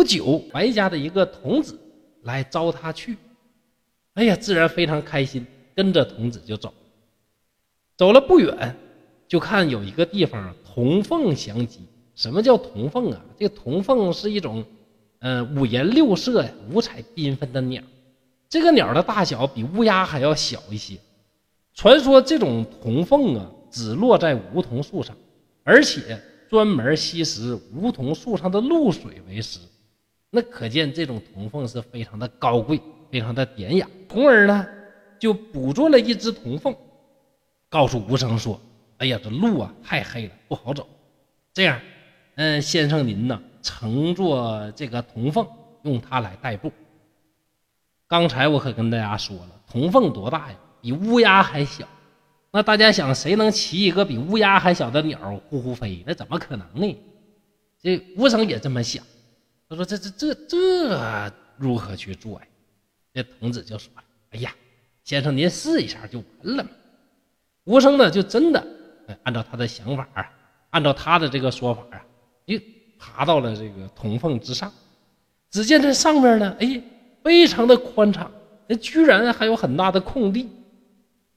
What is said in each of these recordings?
不久，白家的一个童子来招他去，哎呀，自然非常开心，跟着童子就走。走了不远，就看有一个地方铜凤相集。什么叫铜凤啊？这个铜凤是一种，呃，五颜六色、五彩缤纷的鸟。这个鸟的大小比乌鸦还要小一些。传说这种铜凤啊，只落在梧桐树上，而且专门吸食梧桐树上的露水为食。那可见这种铜凤是非常的高贵，非常的典雅。从而呢，就捕捉了一只铜凤，告诉吴生说：“哎呀，这路啊太黑了，不好走。这样，嗯，先生您呢，乘坐这个铜凤，用它来代步。刚才我可跟大家说了，铜凤多大呀？比乌鸦还小。那大家想，谁能骑一个比乌鸦还小的鸟呼呼飞？那怎么可能呢？这吴生也这么想。”他说：“这这这这如何去做呀？”这童子就说：“哎呀，先生您试一下就完了嘛。”吴生呢就真的按照他的想法啊，按照他的这个说法啊，就爬到了这个铜缝之上。只见这上面呢，哎，非常的宽敞，那居然还有很大的空地。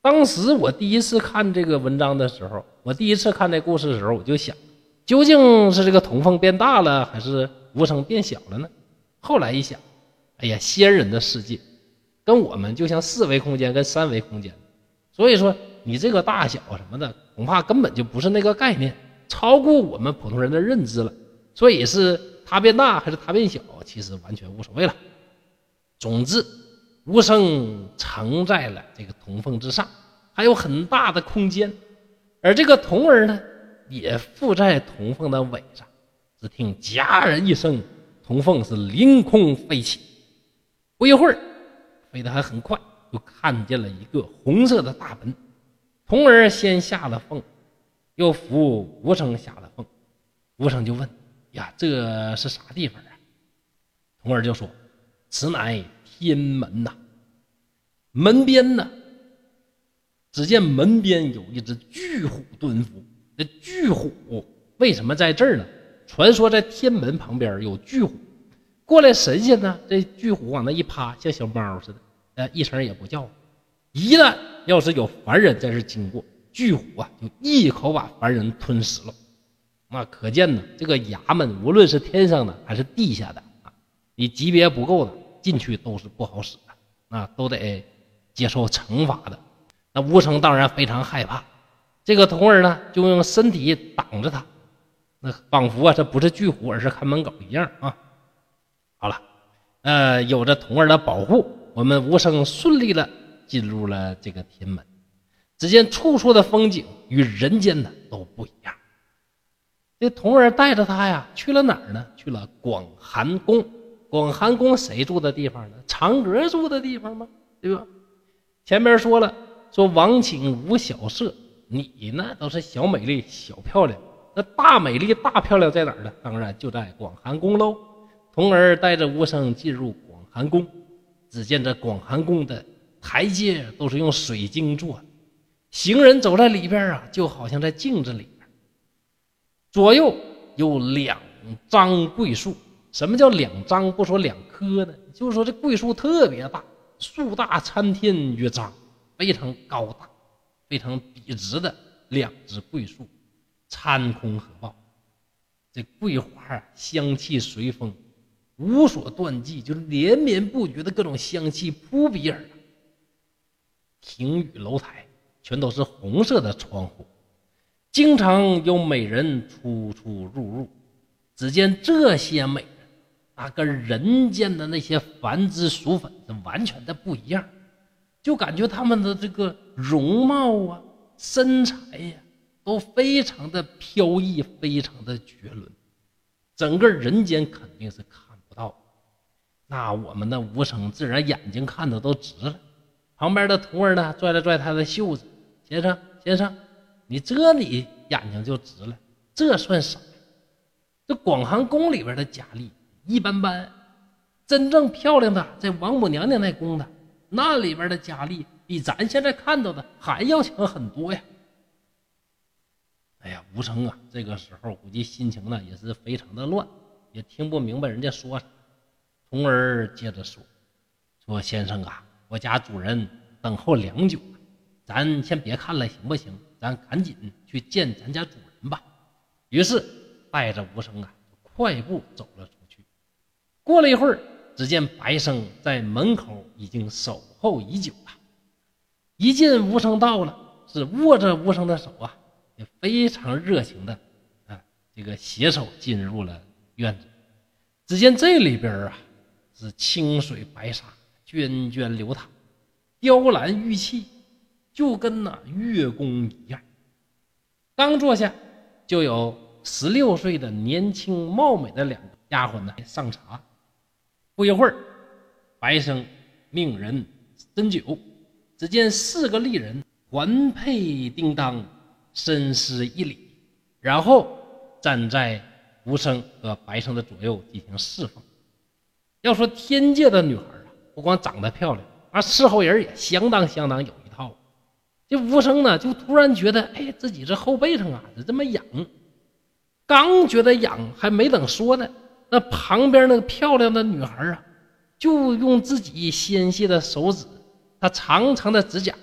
当时我第一次看这个文章的时候，我第一次看这故事的时候，我就想，究竟是这个铜缝变大了，还是？无声变小了呢。后来一想，哎呀，仙人的世界跟我们就像四维空间跟三维空间，所以说你这个大小什么的，恐怕根本就不是那个概念，超过我们普通人的认知了。所以是它变大还是它变小，其实完全无所谓了。总之，无声承在了这个铜凤之上，还有很大的空间，而这个铜儿呢，也附在铜凤的尾上。只听“戛然”一声，铜凤是凌空飞起。不一会儿，飞得还很快，就看见了一个红色的大门。童儿先下了凤，又扶吴生下了凤。吴生就问：“呀，这是啥地方啊？”童儿就说：“此乃天门呐。门边呢，只见门边有一只巨虎蹲伏。这巨虎为什么在这儿呢？”传说在天门旁边有巨虎，过来神仙呢，这巨虎往那一趴，像小猫似的，呃，一声也不叫。一旦要是有凡人在这经过，巨虎啊就一口把凡人吞食了。那可见呢，这个衙门无论是天上的还是地下的啊，你级别不够的进去都是不好使的，那，都得接受惩罚的。那吴成当然非常害怕，这个童儿呢就用身体挡着他。那仿佛啊，这不是巨虎，而是看门狗一样啊！好了，呃，有着童儿的保护，我们无声顺利的进入了这个天门。只见处处的风景与人间的都不一样。这童儿带着他呀，去了哪儿呢？去了广寒宫。广寒宫谁住的地方呢？嫦娥住的地方吗？对吧？前边说了，说王请无小色，你呢都是小美丽、小漂亮。那大美丽、大漂亮在哪儿呢？当然就在广寒宫喽。童儿带着吴生进入广寒宫，只见这广寒宫的台阶都是用水晶做的，行人走在里边啊，就好像在镜子里边。左右有两张桂树，什么叫两张？不说两棵呢，就是说这桂树特别大，树大参天于张，非常高大、非常笔直的两只桂树。参空合抱，这桂花香气随风，无所断际，就是连绵不绝的各种香气扑鼻而来。亭宇楼台全都是红色的窗户，经常有美人出出入入。只见这些美人，那跟人间的那些凡脂俗粉是完全的不一样，就感觉他们的这个容貌啊、身材呀。都非常的飘逸，非常的绝伦，整个人间肯定是看不到。那我们的吴成自然眼睛看的都直了。旁边的徒儿呢，拽了拽他的袖子：“先生，先生，你这你眼睛就直了，这算啥？这广寒宫里边的佳丽一般般，真正漂亮的在王母娘娘那宫的，那里边的佳丽比咱现在看到的还要强很多呀。”哎呀，吴成啊，这个时候估计心情呢也是非常的乱。也听不明白人家说啥。从而接着说：“说先生啊，我家主人等候良久了，咱先别看了，行不行？咱赶紧去见咱家主人吧。”于是带着无声啊，快步走了出去。过了一会儿，只见白生在门口已经守候已久了。一见无声到了，是握着无声的手啊，也非常热情的啊，这个携手进入了院子。只见这里边啊，是清水白沙，涓涓流淌，雕栏玉砌，就跟那月宫一样。刚坐下。就有十六岁的年轻貌美的两个丫鬟呢上茶。不一会儿，白生命人斟酒，只见四个丽人环佩叮当，深施一礼，然后站在无声和白生的左右进行侍奉。要说天界的女孩啊，不光长得漂亮，而伺候人也相当相当有一套。这无声呢，就突然觉得，哎，自己这后背上啊，是这么痒。刚觉得痒，还没等说呢，那旁边那个漂亮的女孩啊，就用自己纤细的手指，她长长的指甲，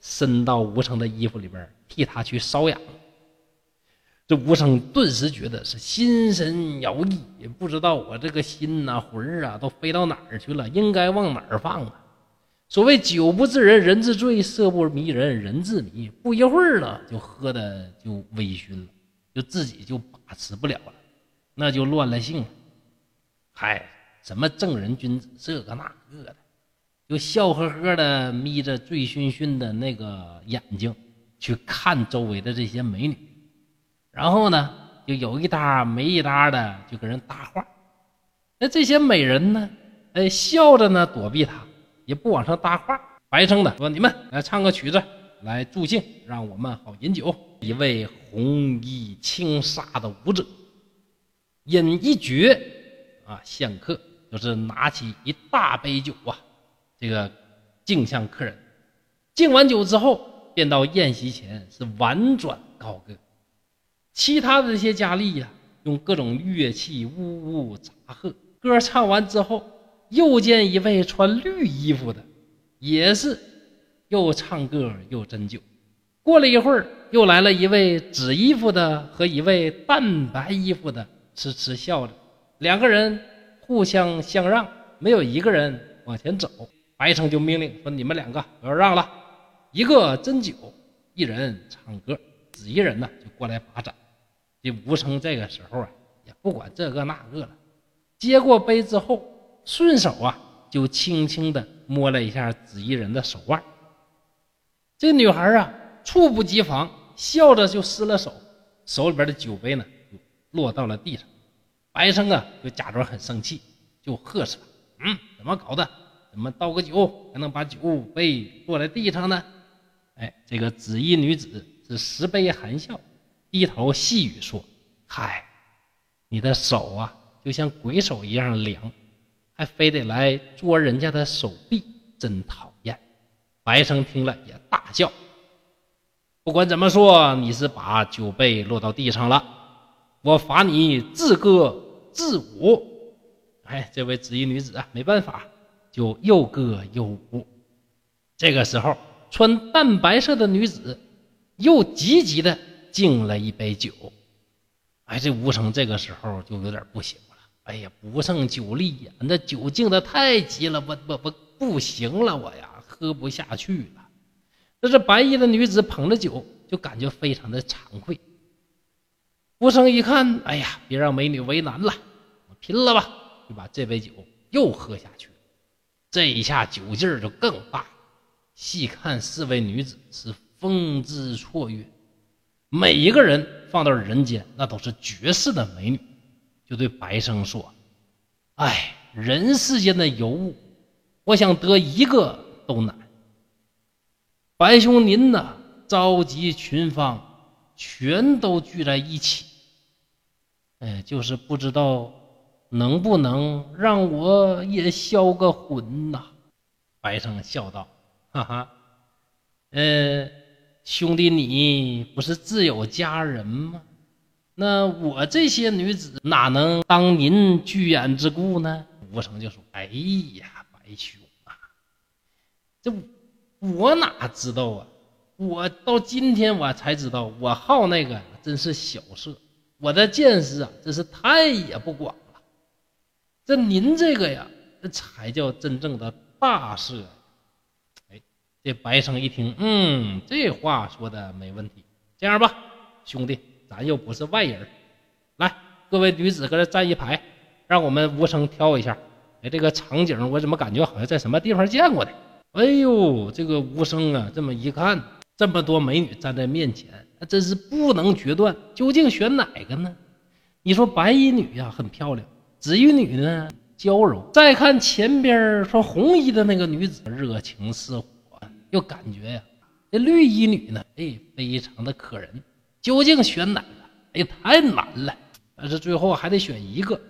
伸到无声的衣服里边，替他去瘙痒。这吴生顿时觉得是心神摇曳，也不知道我这个心呐、魂儿啊，都飞到哪儿去了，应该往哪儿放啊？所谓酒不治人人自醉，色不迷人人自迷。不一会儿呢，就喝的就微醺了，就自己就把持不了了，那就乱了性。嗨，什么正人君子，这个那个的，就笑呵呵的眯着醉醺醺的那个眼睛去看周围的这些美女，然后呢，就有一搭没一搭的就跟人搭话。那这些美人呢，哎，笑着呢躲避他。也不往上搭话，白生的说：“你们来唱个曲子来助兴，让我们好饮酒。”一位红衣轻纱的舞者，饮一绝啊，向客就是拿起一大杯酒啊，这个敬向客人。敬完酒之后，便到宴席前是婉转高歌。其他的这些佳丽呀，用各种乐器呜呜杂和。歌唱完之后。又见一位穿绿衣服的，也是又唱歌又斟酒。过了一会儿，又来了一位紫衣服的和一位淡白衣服的，痴痴笑着。两个人互相相让，没有一个人往前走。白城就命令说：“你们两个不要让了，一个斟酒，一人唱歌。”紫衣人呢就过来把盏。这吴成这个时候啊，也不管这个那个了，接过杯之后。顺手啊，就轻轻地摸了一下紫衣人的手腕。这女孩啊，猝不及防，笑着就失了手，手里边的酒杯呢，就落到了地上。白生啊，就假装很生气，就呵斥：“嗯，怎么搞的？怎么倒个酒还能把酒杯落在地上呢？”哎，这个紫衣女子是十杯含笑，低头细语说：“嗨，你的手啊，就像鬼手一样凉。”还非得来捉人家的手臂，真讨厌！白生听了也大叫。不管怎么说，你是把酒杯落到地上了，我罚你自歌自舞。哎，这位紫衣女子啊，没办法，就又歌又舞。这个时候，穿淡白色的女子又急急的敬了一杯酒。哎，这吴成这个时候就有点不行了。哎呀，不胜酒力呀！那酒敬的太急了，我我我不行了，我呀喝不下去了。这是白衣的女子捧着酒，就感觉非常的惭愧。吴生一看，哎呀，别让美女为难了，我拼了吧！就把这杯酒又喝下去。这一下酒劲儿就更大。细看四位女子是风姿绰约，每一个人放到人间那都是绝世的美女。就对白生说：“哎，人世间的尤物，我想得一个都难。白兄您呢，召集群芳，全都聚在一起，哎，就是不知道能不能让我也销个魂呐？”白生笑道：“哈哈，呃，兄弟，你不是自有佳人吗？”那我这些女子哪能当您居延之顾呢？吴成就说：“哎呀，白兄啊，这我哪知道啊？我到今天我才知道，我好那个真是小事，我的见识啊，真是太也不广了。这您这个呀，这才叫真正的大事。这白生一听，嗯，这话说的没问题。这样吧，兄弟，咱又不是外人，来，各位女子搁这站一排。”让我们无声挑一下，哎，这个场景我怎么感觉好像在什么地方见过的？哎呦，这个无声啊，这么一看，这么多美女站在面前，那真是不能决断，究竟选哪个呢？你说白衣女呀很漂亮，紫衣女呢娇柔，再看前边说红衣的那个女子热情似火，又感觉呀，这绿衣女呢，哎，非常的可人，究竟选哪个？哎，太难了，但是最后还得选一个。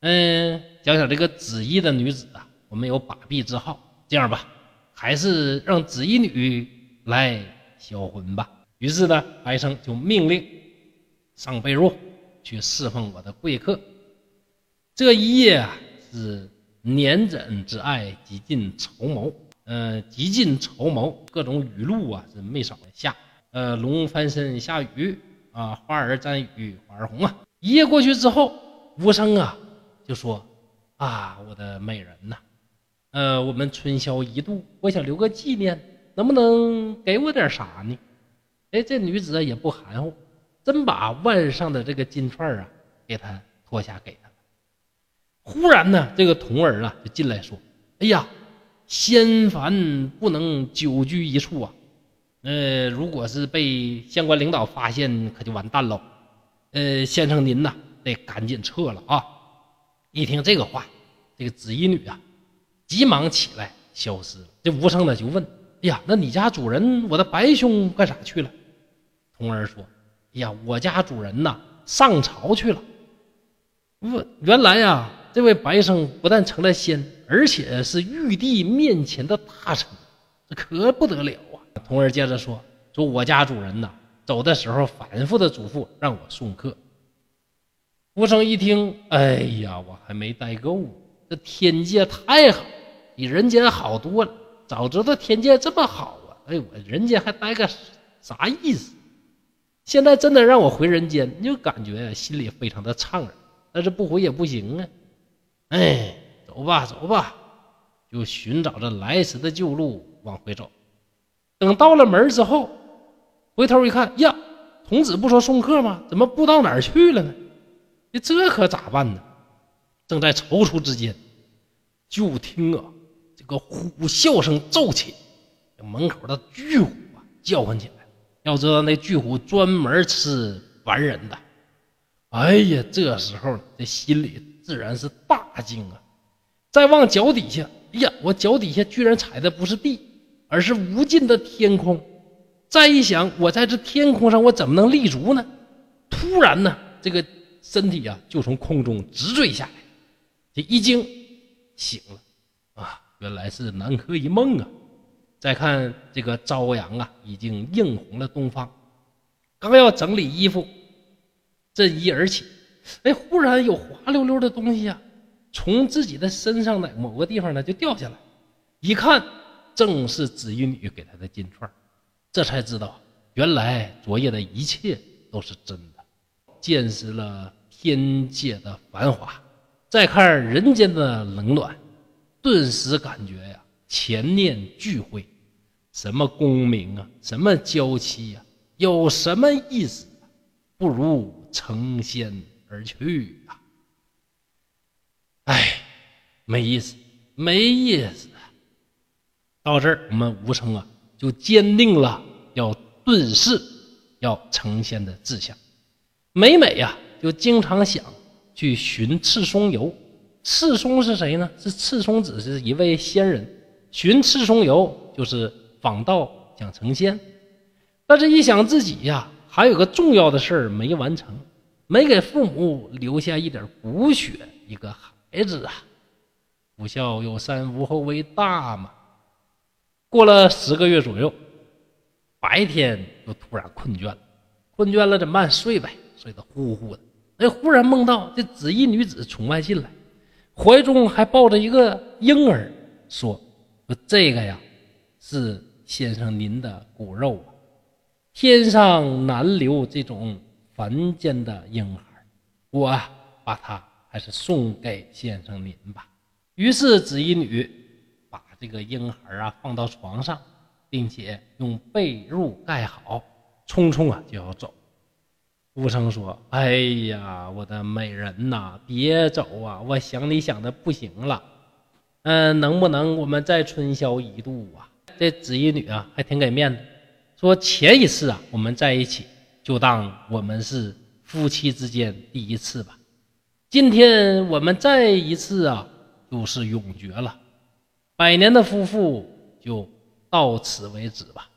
嗯，讲讲这个紫衣的女子啊，我们有把臂之号。这样吧，还是让紫衣女来销魂吧。于是呢，白生就命令上被褥去侍奉我的贵客。这一夜啊，是年枕之爱，极尽筹谋。嗯，极尽筹谋，各种雨露啊是没少下。呃，龙翻身下雨啊，花儿沾雨花儿红啊。一夜过去之后，无声啊。就说啊，我的美人呐，呃，我们春宵一度，我想留个纪念，能不能给我点啥呢？哎，这女子也不含糊，真把腕上的这个金串啊给他脱下给他了。忽然呢，这个童儿啊就进来说：“哎呀，仙凡不能久居一处啊，呃，如果是被相关领导发现，可就完蛋喽。呃，先生您呐，得赶紧撤了啊。”一听这个话，这个紫衣女啊，急忙起来消失了。这无声的就问：“哎呀，那你家主人我的白兄干啥去了？”童儿说：“哎呀，我家主人呐上朝去了。问，原来呀，这位白生不但成了仙，而且是玉帝面前的大臣，这可不得了啊！”童儿接着说：“说我家主人呐走的时候反复的嘱咐让我送客。”吴生一听，哎呀，我还没待够，这天界太好，比人间好多了。早知道天界这么好啊，哎，我人间还待个啥意思？现在真的让我回人间，就感觉心里非常的怅然。但是不回也不行啊，哎，走吧，走吧，就寻找着来时的旧路往回走。等到了门之后，回头一看，呀，童子不说送客吗？怎么不到哪儿去了呢？这可咋办呢？正在踌躇之间，就听啊，这个虎啸声骤起，门口的巨虎啊叫唤起来。要知道那巨虎专门吃凡人的。哎呀，这时候这心里自然是大惊啊！再望脚底下，哎呀，我脚底下居然踩的不是地，而是无尽的天空。再一想，我在这天空上，我怎么能立足呢？突然呢，这个。身体啊，就从空中直坠下来，这一惊醒了啊，原来是南柯一梦啊！再看这个朝阳啊，已经映红了东方，刚要整理衣服，振衣而起，哎，忽然有滑溜溜的东西啊，从自己的身上的某个地方呢就掉下来，一看正是紫衣女给他的金串，这才知道原来昨夜的一切都是真的。见识了天界的繁华，再看人间的冷暖，顿时感觉呀，前念俱灰。什么功名啊，什么娇妻呀，有什么意思？不如成仙而去啊！哎，没意思，没意思。到这儿，我们吴成啊，就坚定了要遁世、要成仙的志向。每每呀，就经常想去寻赤松游。赤松是谁呢？是赤松子，是一位仙人。寻赤松游就是访道想成仙。但是，一想自己呀，还有个重要的事儿没完成，没给父母留下一点骨血，一个孩子啊。不孝有三，无后为大嘛。过了十个月左右，白天就突然困倦了，困倦了怎么办？睡呗。睡得呼呼的。哎，忽然梦到这紫衣女子从外进来，怀中还抱着一个婴儿，说：“说这个呀，是先生您的骨肉啊，天上难留这种凡间的婴孩，我，把他还是送给先生您吧。”于是紫衣女把这个婴孩啊放到床上，并且用被褥盖好，匆匆啊就要走。吴生说：“哎呀，我的美人呐，别走啊！我想你想的不行了。嗯，能不能我们再春宵一度啊？”这紫衣女啊还挺给面子，说：“前一次啊我们在一起，就当我们是夫妻之间第一次吧。今天我们再一次啊。”就是永绝了，百年的夫妇就到此为止吧。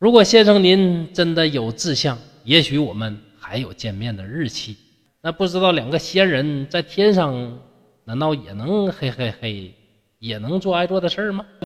如果先生您真的有志向，也许我们还有见面的日期。那不知道两个仙人在天上，难道也能嘿嘿嘿，也能做爱做的事儿吗？